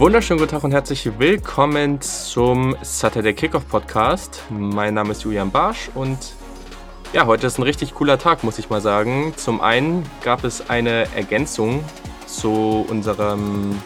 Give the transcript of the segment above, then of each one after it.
Wunderschönen guten Tag und herzlich willkommen zum Saturday Kickoff Podcast. Mein Name ist Julian Barsch und ja, heute ist ein richtig cooler Tag, muss ich mal sagen. Zum einen gab es eine Ergänzung zu unserem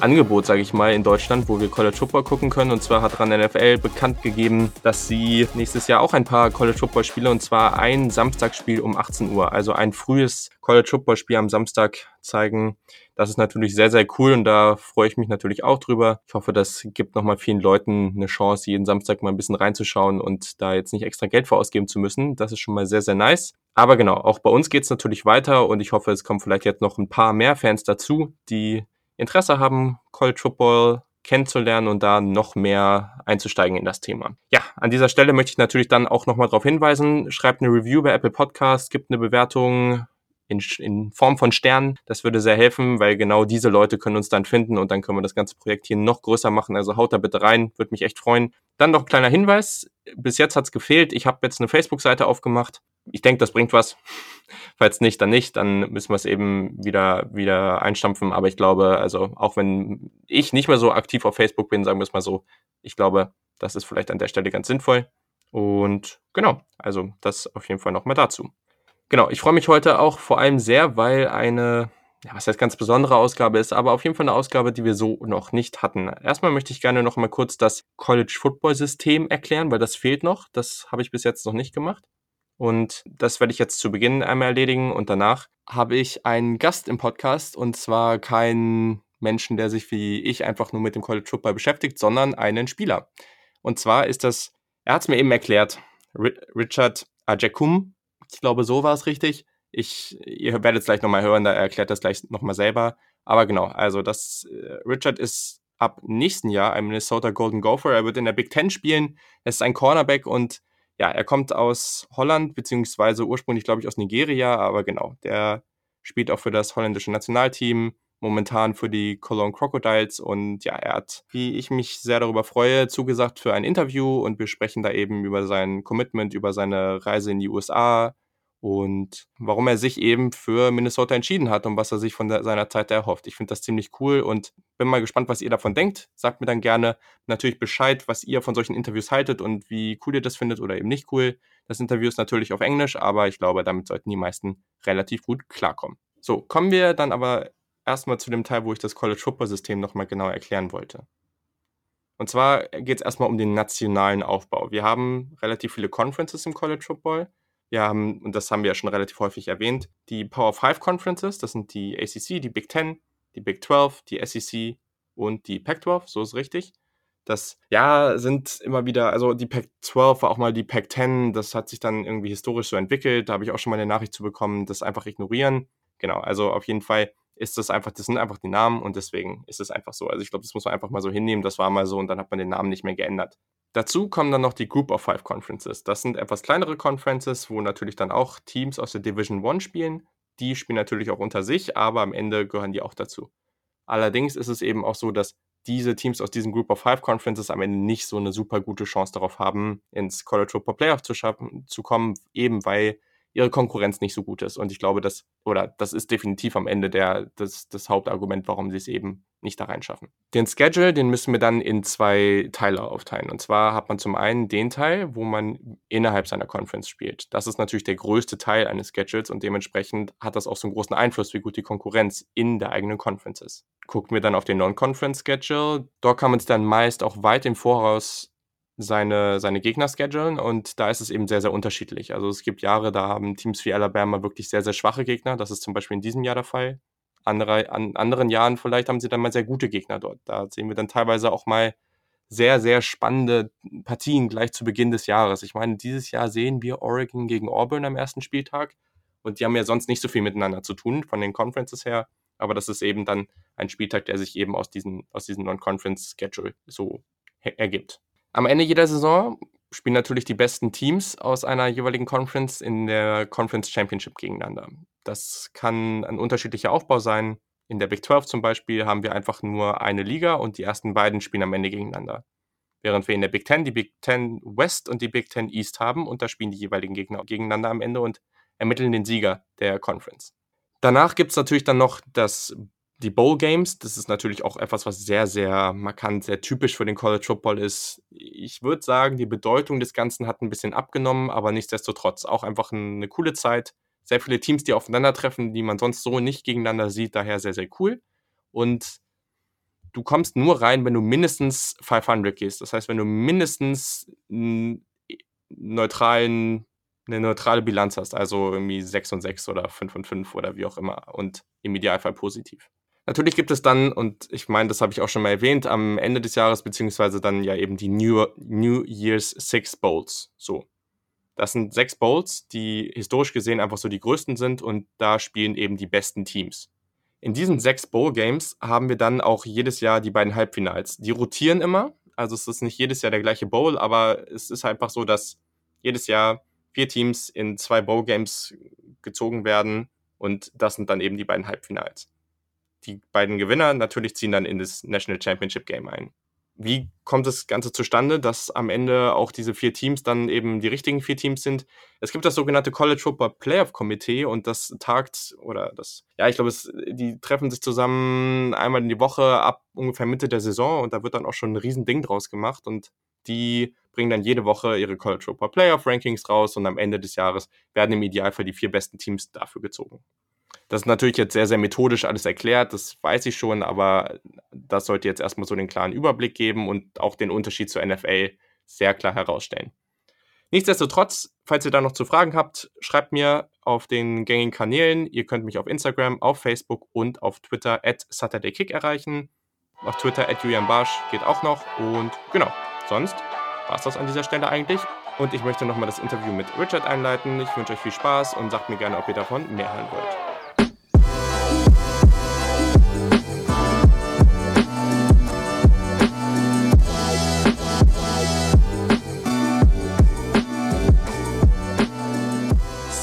Angebot, sage ich mal, in Deutschland, wo wir College Football gucken können. Und zwar hat RAN NFL bekannt gegeben, dass sie nächstes Jahr auch ein paar College Football Spiele und zwar ein Samstagsspiel um 18 Uhr, also ein frühes College Football Spiel am Samstag zeigen. Das ist natürlich sehr, sehr cool und da freue ich mich natürlich auch drüber. Ich hoffe, das gibt nochmal vielen Leuten eine Chance, jeden Samstag mal ein bisschen reinzuschauen und da jetzt nicht extra Geld vorausgeben zu müssen. Das ist schon mal sehr, sehr nice. Aber genau, auch bei uns geht es natürlich weiter und ich hoffe, es kommen vielleicht jetzt noch ein paar mehr Fans dazu, die Interesse haben, College Football kennenzulernen und da noch mehr einzusteigen in das Thema. Ja, an dieser Stelle möchte ich natürlich dann auch nochmal darauf hinweisen, schreibt eine Review bei Apple Podcast, gibt eine Bewertung in, in Form von Sternen. Das würde sehr helfen, weil genau diese Leute können uns dann finden und dann können wir das ganze Projekt hier noch größer machen. Also haut da bitte rein, würde mich echt freuen. Dann noch ein kleiner Hinweis. Bis jetzt hat's gefehlt. Ich habe jetzt eine Facebook-Seite aufgemacht. Ich denke, das bringt was. Falls nicht, dann nicht. Dann müssen wir es eben wieder, wieder einstampfen. Aber ich glaube, also auch wenn ich nicht mehr so aktiv auf Facebook bin, sagen wir es mal so, ich glaube, das ist vielleicht an der Stelle ganz sinnvoll. Und genau, also das auf jeden Fall nochmal dazu. Genau, ich freue mich heute auch vor allem sehr, weil eine, ja, was heißt ganz besondere Ausgabe ist, aber auf jeden Fall eine Ausgabe, die wir so noch nicht hatten. Erstmal möchte ich gerne noch mal kurz das College Football System erklären, weil das fehlt noch. Das habe ich bis jetzt noch nicht gemacht. Und das werde ich jetzt zu Beginn einmal erledigen und danach habe ich einen Gast im Podcast und zwar keinen Menschen, der sich wie ich einfach nur mit dem College Football beschäftigt, sondern einen Spieler. Und zwar ist das, er hat es mir eben erklärt, Richard Ajekum ich glaube, so war es richtig. Ich, ihr werdet es gleich nochmal hören, da erklärt das gleich nochmal selber. Aber genau, also das, äh, Richard ist ab nächsten Jahr ein Minnesota Golden Gopher. Er wird in der Big Ten spielen. Er ist ein Cornerback und ja, er kommt aus Holland, beziehungsweise ursprünglich, glaube ich, aus Nigeria, aber genau, der spielt auch für das holländische Nationalteam, momentan für die Cologne Crocodiles und ja, er hat, wie ich mich sehr darüber freue, zugesagt für ein Interview und wir sprechen da eben über sein Commitment, über seine Reise in die USA, und warum er sich eben für Minnesota entschieden hat und was er sich von der, seiner Zeit erhofft. Ich finde das ziemlich cool und bin mal gespannt, was ihr davon denkt. Sagt mir dann gerne natürlich Bescheid, was ihr von solchen Interviews haltet und wie cool ihr das findet oder eben nicht cool. Das Interview ist natürlich auf Englisch, aber ich glaube, damit sollten die meisten relativ gut klarkommen. So, kommen wir dann aber erstmal zu dem Teil, wo ich das College Football System nochmal genauer erklären wollte. Und zwar geht es erstmal um den nationalen Aufbau. Wir haben relativ viele Conferences im College Football wir haben, und das haben wir ja schon relativ häufig erwähnt, die Power 5 Conferences, das sind die ACC, die Big 10, die Big 12, die SEC und die Pac-12, so ist richtig. Das, ja, sind immer wieder, also die Pac-12 war auch mal die Pac-10, das hat sich dann irgendwie historisch so entwickelt, da habe ich auch schon mal eine Nachricht zu bekommen, das einfach ignorieren. Genau, also auf jeden Fall ist das einfach, das sind einfach die Namen und deswegen ist es einfach so. Also ich glaube, das muss man einfach mal so hinnehmen, das war mal so und dann hat man den Namen nicht mehr geändert. Dazu kommen dann noch die Group of Five Conferences. Das sind etwas kleinere Conferences, wo natürlich dann auch Teams aus der Division One spielen. Die spielen natürlich auch unter sich, aber am Ende gehören die auch dazu. Allerdings ist es eben auch so, dass diese Teams aus diesen Group of Five Conferences am Ende nicht so eine super gute Chance darauf haben, ins College Football Playoff zu, schaffen, zu kommen, eben weil ihre Konkurrenz nicht so gut ist. Und ich glaube, das, oder das ist definitiv am Ende der, das, das Hauptargument, warum sie es eben nicht da reinschaffen. Den Schedule, den müssen wir dann in zwei Teile aufteilen. Und zwar hat man zum einen den Teil, wo man innerhalb seiner Conference spielt. Das ist natürlich der größte Teil eines Schedules und dementsprechend hat das auch so einen großen Einfluss, wie gut die Konkurrenz in der eigenen Conference ist. Gucken wir dann auf den Non-Conference-Schedule. Dort kann man es dann meist auch weit im Voraus seine, seine Gegner schedulen und da ist es eben sehr, sehr unterschiedlich. Also es gibt Jahre, da haben Teams wie Alabama wirklich sehr, sehr schwache Gegner. Das ist zum Beispiel in diesem Jahr der Fall. Andere, an anderen Jahren vielleicht haben sie dann mal sehr gute Gegner dort. Da sehen wir dann teilweise auch mal sehr, sehr spannende Partien gleich zu Beginn des Jahres. Ich meine, dieses Jahr sehen wir Oregon gegen Auburn am ersten Spieltag und die haben ja sonst nicht so viel miteinander zu tun von den Conferences her. Aber das ist eben dann ein Spieltag, der sich eben aus, diesen, aus diesem Non-Conference-Schedule so ergibt. Am Ende jeder Saison spielen natürlich die besten Teams aus einer jeweiligen Conference in der Conference Championship gegeneinander. Das kann ein unterschiedlicher Aufbau sein. In der Big 12 zum Beispiel haben wir einfach nur eine Liga und die ersten beiden spielen am Ende gegeneinander. Während wir in der Big 10 die Big 10 West und die Big 10 East haben und da spielen die jeweiligen Gegner gegeneinander am Ende und ermitteln den Sieger der Conference. Danach gibt es natürlich dann noch das die Bowl Games, das ist natürlich auch etwas, was sehr, sehr markant, sehr typisch für den College Football ist. Ich würde sagen, die Bedeutung des Ganzen hat ein bisschen abgenommen, aber nichtsdestotrotz auch einfach eine coole Zeit. Sehr viele Teams, die aufeinandertreffen, die man sonst so nicht gegeneinander sieht, daher sehr, sehr cool. Und du kommst nur rein, wenn du mindestens 500 gehst. Das heißt, wenn du mindestens einen neutralen, eine neutrale Bilanz hast, also irgendwie 6 und 6 oder 5 und 5 oder wie auch immer und im Idealfall positiv. Natürlich gibt es dann, und ich meine, das habe ich auch schon mal erwähnt, am Ende des Jahres, beziehungsweise dann ja eben die New, New Year's Six Bowls. So. Das sind sechs Bowls, die historisch gesehen einfach so die größten sind und da spielen eben die besten Teams. In diesen sechs Bowl Games haben wir dann auch jedes Jahr die beiden Halbfinals. Die rotieren immer, also es ist nicht jedes Jahr der gleiche Bowl, aber es ist einfach so, dass jedes Jahr vier Teams in zwei Bowl Games gezogen werden und das sind dann eben die beiden Halbfinals die beiden Gewinner natürlich ziehen dann in das National Championship Game ein. Wie kommt das Ganze zustande, dass am Ende auch diese vier Teams dann eben die richtigen vier Teams sind? Es gibt das sogenannte College Football Playoff Committee und das tagt oder das, ja, ich glaube, die treffen sich zusammen einmal in die Woche ab ungefähr Mitte der Saison und da wird dann auch schon ein Riesending draus gemacht und die bringen dann jede Woche ihre College Football Playoff Rankings raus und am Ende des Jahres werden im Idealfall die vier besten Teams dafür gezogen. Das ist natürlich jetzt sehr, sehr methodisch alles erklärt, das weiß ich schon, aber das sollte jetzt erstmal so den klaren Überblick geben und auch den Unterschied zur NFL sehr klar herausstellen. Nichtsdestotrotz, falls ihr da noch zu Fragen habt, schreibt mir auf den gängigen Kanälen. Ihr könnt mich auf Instagram, auf Facebook und auf Twitter at SaturdayKick erreichen. Auf Twitter at Julian Barsch geht auch noch. Und genau, sonst war es das an dieser Stelle eigentlich. Und ich möchte nochmal das Interview mit Richard einleiten. Ich wünsche euch viel Spaß und sagt mir gerne, ob ihr davon mehr hören wollt.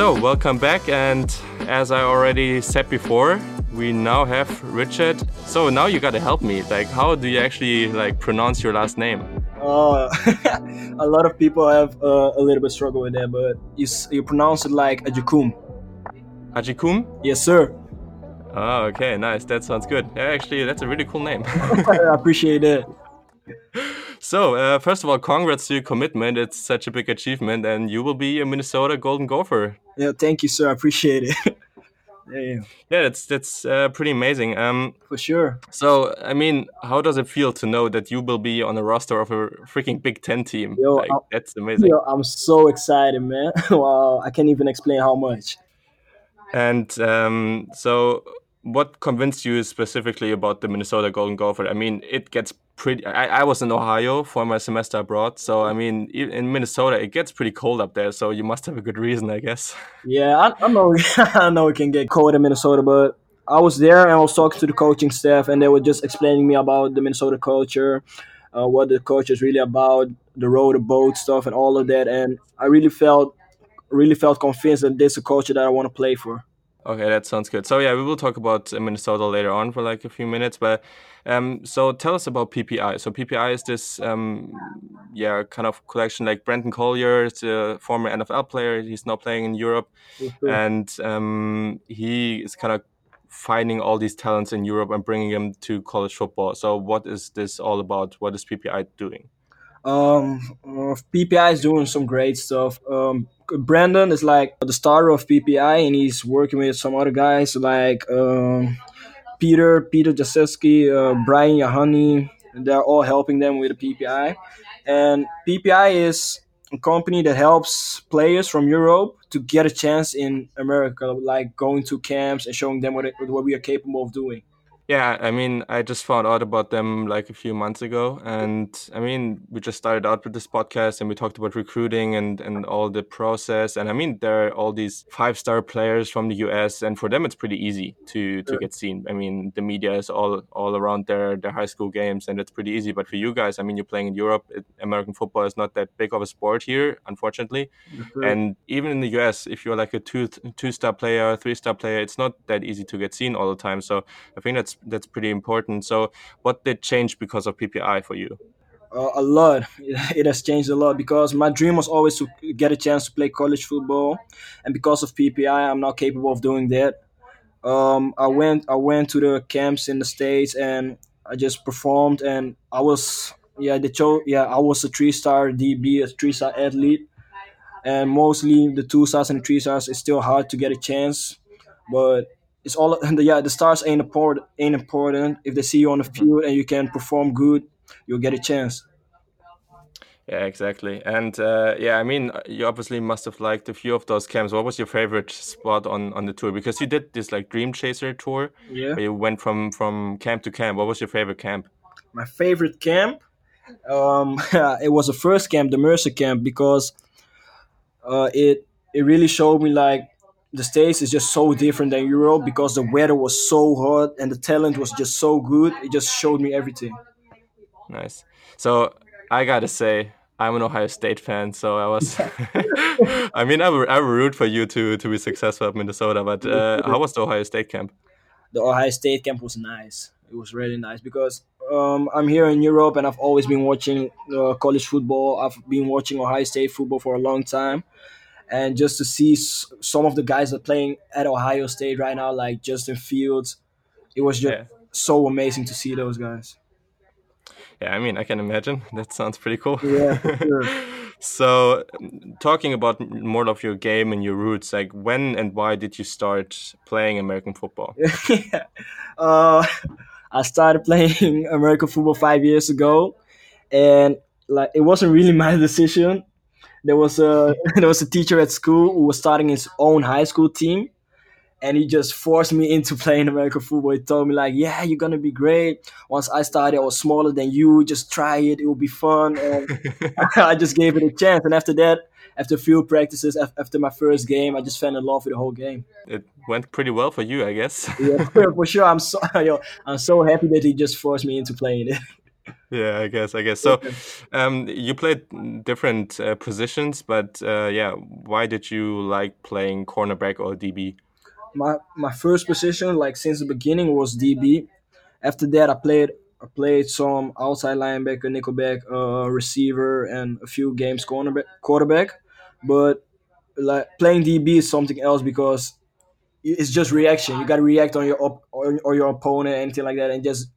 So, welcome back, and as I already said before, we now have Richard. So now you gotta help me. Like, how do you actually like pronounce your last name? Uh, a lot of people have uh, a little bit struggle with that, but you you pronounce it like Ajikum. Ajikum? Yes, sir. Oh, okay, nice. That sounds good. Yeah, actually, that's a really cool name. I appreciate it. So, uh, first of all, congrats to your commitment. It's such a big achievement, and you will be a Minnesota Golden Gopher. Yeah, thank you, sir. I appreciate it. yeah, yeah, that's that's uh, pretty amazing. Um, For sure. So, I mean, how does it feel to know that you will be on a roster of a freaking Big Ten team? Yo, like, that's amazing. Yo, I'm so excited, man. wow, I can't even explain how much. And um, so, what convinced you specifically about the Minnesota Golden Gopher? I mean, it gets pretty. I, I was in Ohio for my semester abroad, so I mean, in Minnesota, it gets pretty cold up there. So you must have a good reason, I guess. Yeah, I, I know. I know it can get cold in Minnesota, but I was there and I was talking to the coaching staff, and they were just explaining me about the Minnesota culture, uh, what the culture is really about, the row, the boat stuff, and all of that. And I really felt, really felt convinced that this is a culture that I want to play for. Okay, that sounds good. So yeah, we will talk about uh, Minnesota later on for like a few minutes. But um, so tell us about PPI. So PPI is this um, yeah kind of collection. Like Brandon Collier is a former NFL player. He's now playing in Europe, mm-hmm. and um, he is kind of finding all these talents in Europe and bringing them to college football. So what is this all about? What is PPI doing? Um, uh, PPI is doing some great stuff. Um, Brandon is like the starter of PPI, and he's working with some other guys like um, Peter, Peter Jasewski, uh, Brian Yahani. They're all helping them with the PPI, and PPI is a company that helps players from Europe to get a chance in America, like going to camps and showing them what it, what we are capable of doing. Yeah, I mean, I just found out about them like a few months ago. And I mean, we just started out with this podcast and we talked about recruiting and, and all the process. And I mean, there are all these five star players from the US, and for them, it's pretty easy to, to get seen. I mean, the media is all, all around their, their high school games, and it's pretty easy. But for you guys, I mean, you're playing in Europe. It, American football is not that big of a sport here, unfortunately. Mm-hmm. And even in the US, if you're like a two two star player, three star player, it's not that easy to get seen all the time. So I think that's that's pretty important. So, what did change because of PPI for you? Uh, a lot. It has changed a lot because my dream was always to get a chance to play college football, and because of PPI, I'm not capable of doing that. Um, I went I went to the camps in the states and I just performed and I was yeah the show yeah I was a three star DB a three star athlete and mostly the two stars and three stars it's still hard to get a chance but it's all the yeah the stars ain't important ain't important if they see you on the Mhm. field and you can perform good you'll get a chance Yeah, exactly. And uh, yeah, I mean, you obviously must have liked a few of those camps. What was your favorite spot on on the tour? Because you did this like Dream Chaser tour, yeah you went from from camp to camp. What was your favorite camp? my favorite camp um it was the first camp the mercer camp because uh it it really showed me like the states is just so different than europe because the weather was so hot and the talent was just so good it just showed me everything Nice. So I gotta say, I'm an Ohio State fan, so I was. I mean, I would, I would root for you to to be successful at Minnesota, but uh, how was the Ohio State camp? the ohio state camp was nice it was really nice because um, i'm here in europe and i've always been watching uh, college football i've been watching ohio state football for a long time and just to see s- some of the guys that are playing at ohio state right now like justin fields it was just Yeah. so amazing to see those guys Yeah, I mean, I can imagine. That sounds pretty cool. Yeah, for sure. so, talking about more of your game and your roots, like when and why did you start playing American football? yeah. uh, I started playing American football five years ago, and like it wasn't really my decision. There was a there was a teacher at school who was starting his own high school team, and he just forced me into playing American football. He told me like, "Yeah, you're gonna be great." Once I started, I was smaller than you. Just try it; it will be fun. And I just gave it a chance, and after that, after a few practices, after my first game, I just fell in love with the whole game. it went pretty well for you, I guess. Yeah, for sure. I'm so yo, I'm so happy that he just forced me into playing it. Yeah, I guess, I guess. So, um, you played different uh, positions, but uh, yeah, why did you like playing cornerback or DB? My my first position, like since the beginning, was DB. After that, I played I played some outside linebacker, nickelback, uh, receiver, and a few games cornerback, quarterback. But like playing DB is something else because it's just reaction. You got to react on your op- or, or your opponent, anything like that, and just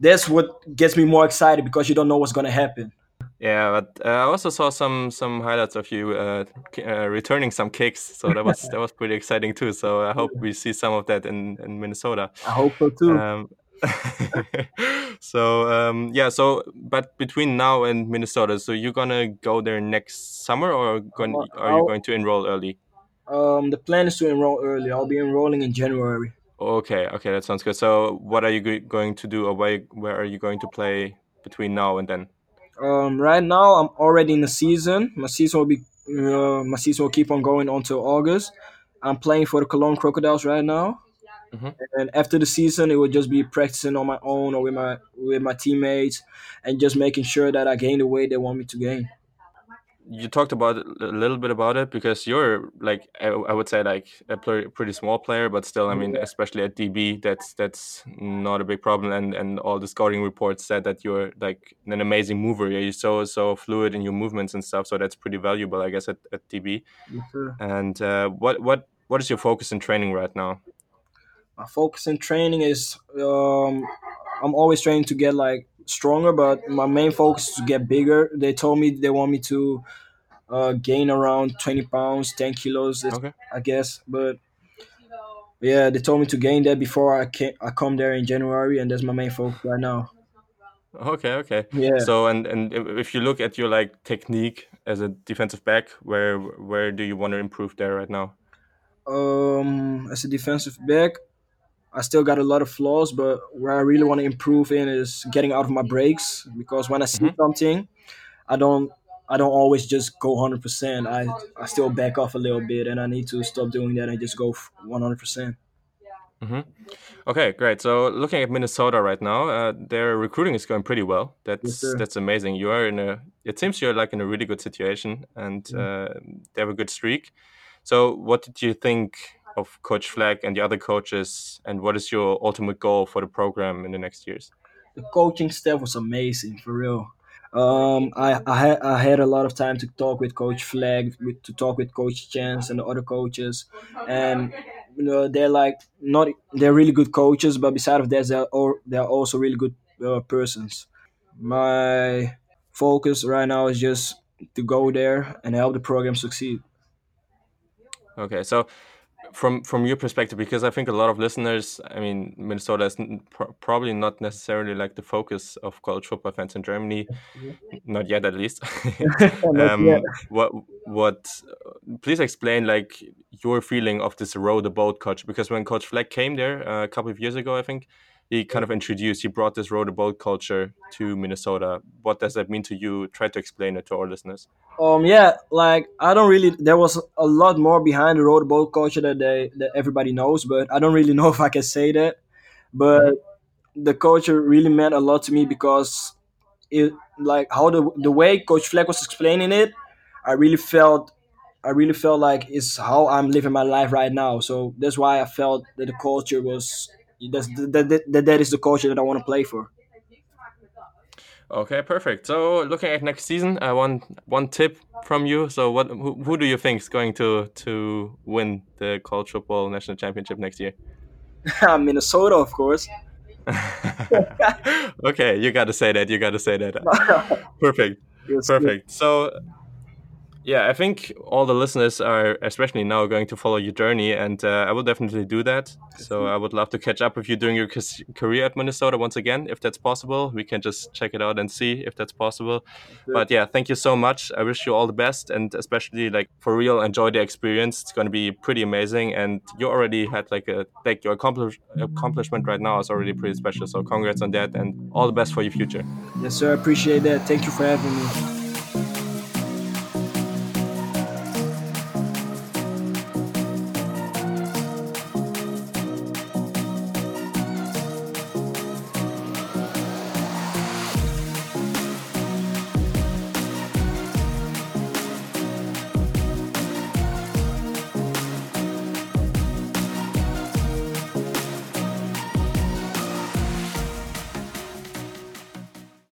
that's what gets me more excited because you don't know what's gonna happen. Yeah, but uh, I also saw some some highlights of you uh, uh, returning some kicks, so that was that was pretty exciting too. So I hope we see some of that in in Minnesota. I hope so too. Um, so um, yeah, so but between now and Minnesota, so you're gonna go there next summer, or going, Uh, are you going to enroll early? Um, the plan is to enroll early. I'll be enrolling in January. Okay, okay, that sounds good. So what are you go- going to do, or where where are you going to play between now and then? Um, right now I'm already in the season. My season will be uh, my season will keep on going until August. I'm playing for the Cologne Crocodiles right now, Mhm. and after the season, it will just be practicing on my own or with my with my teammates, and just making sure that I gain the weight they want me to gain. You talked about a little bit about it because you're like I, I would say like a pretty small player, but still, I mean, Yeah. especially at DB, that's that's not a big problem. And and all the scouting reports said that you're like an amazing mover. You're so so fluid in your movements and stuff. So that's pretty valuable, I guess, at, at DB. And uh, what what what is your focus in training right now? My focus in training is um, I'm always trying to get like stronger, but my main focus is to get bigger. They told me they want me to uh, gain around 20 pounds, 10 kilos, Okay. I guess. But yeah, they told me to gain that before I can I come there in January, and that's my main focus right now. Okay, okay. Yeah. So and and if if you look at your like technique as a defensive back, where where do you want to improve there right now? Um, as a defensive back, I still got a lot of flaws, but where I really want to improve in is getting out of my breaks because when I see Mhm. something, I don't I don't always just go hundred percent. I I still back off a little bit, and I need to stop doing that and just go one hundred percent. hmm Okay, great. So looking at Minnesota right now, uh, their recruiting is going pretty well. That's sir. that's amazing. You are in a. It seems you're like in a really good situation, and uh, they have a good streak. So, what did you think of Coach Fleck and the other coaches, and what is your ultimate goal for the program in the next years? The coaching staff was amazing for real. Um, I I had I had a lot of time to talk with Coach Fleck, with, to talk with Coach Chance and the other coaches, and uh, they're like not they're really good coaches, but beside of that, they're all, they're also really good uh, persons. My focus right now is just to go there and help the program succeed. Okay, so from from your perspective, because I think a lot of listeners, I mean, Minnesota is pr- probably not necessarily like the focus of college football fans in Germany, not yet at least. um, yet. What what? Please explain like your feeling of this row the boat coach, because when Coach Fleck came there uh, a couple of years ago, I think he kind of introduced, he brought this row the boat culture to Minnesota. What does that mean to you? Try to explain it to our listeners. Um, yeah, like I don't really. There was a lot more behind the row the boat culture that they that everybody knows, but I don't really know if I can say that. But the culture really meant a lot to me because it like how the the way Coach Fleck was explaining it, I really felt I really felt like it's how I'm living my life right now. So that's why I felt that the culture was that's that, that, that is the culture that I want to play for. Okay, perfect. So looking at next season, uh, I want one tip from you. So what who, who do you think is going to to win the college football national championship next year? Minnesota, of course. okay, you got to say that. You got to say that. Perfect. Perfect. So yeah, I think all the listeners are, especially now, going to follow your journey, and uh, I will definitely do that. So I would love to catch up with you during your career at Minnesota once again, if that's possible. We can just check it out and see if that's possible. But yeah, thank you so much. I wish you all the best, and especially like for real, enjoy the experience. It's going to be pretty amazing, and you already had like a like your accomplish, accomplishment right now is already pretty special. So congrats on that, and all the best for your future. Yes, sir. I appreciate that. Thank you for having me.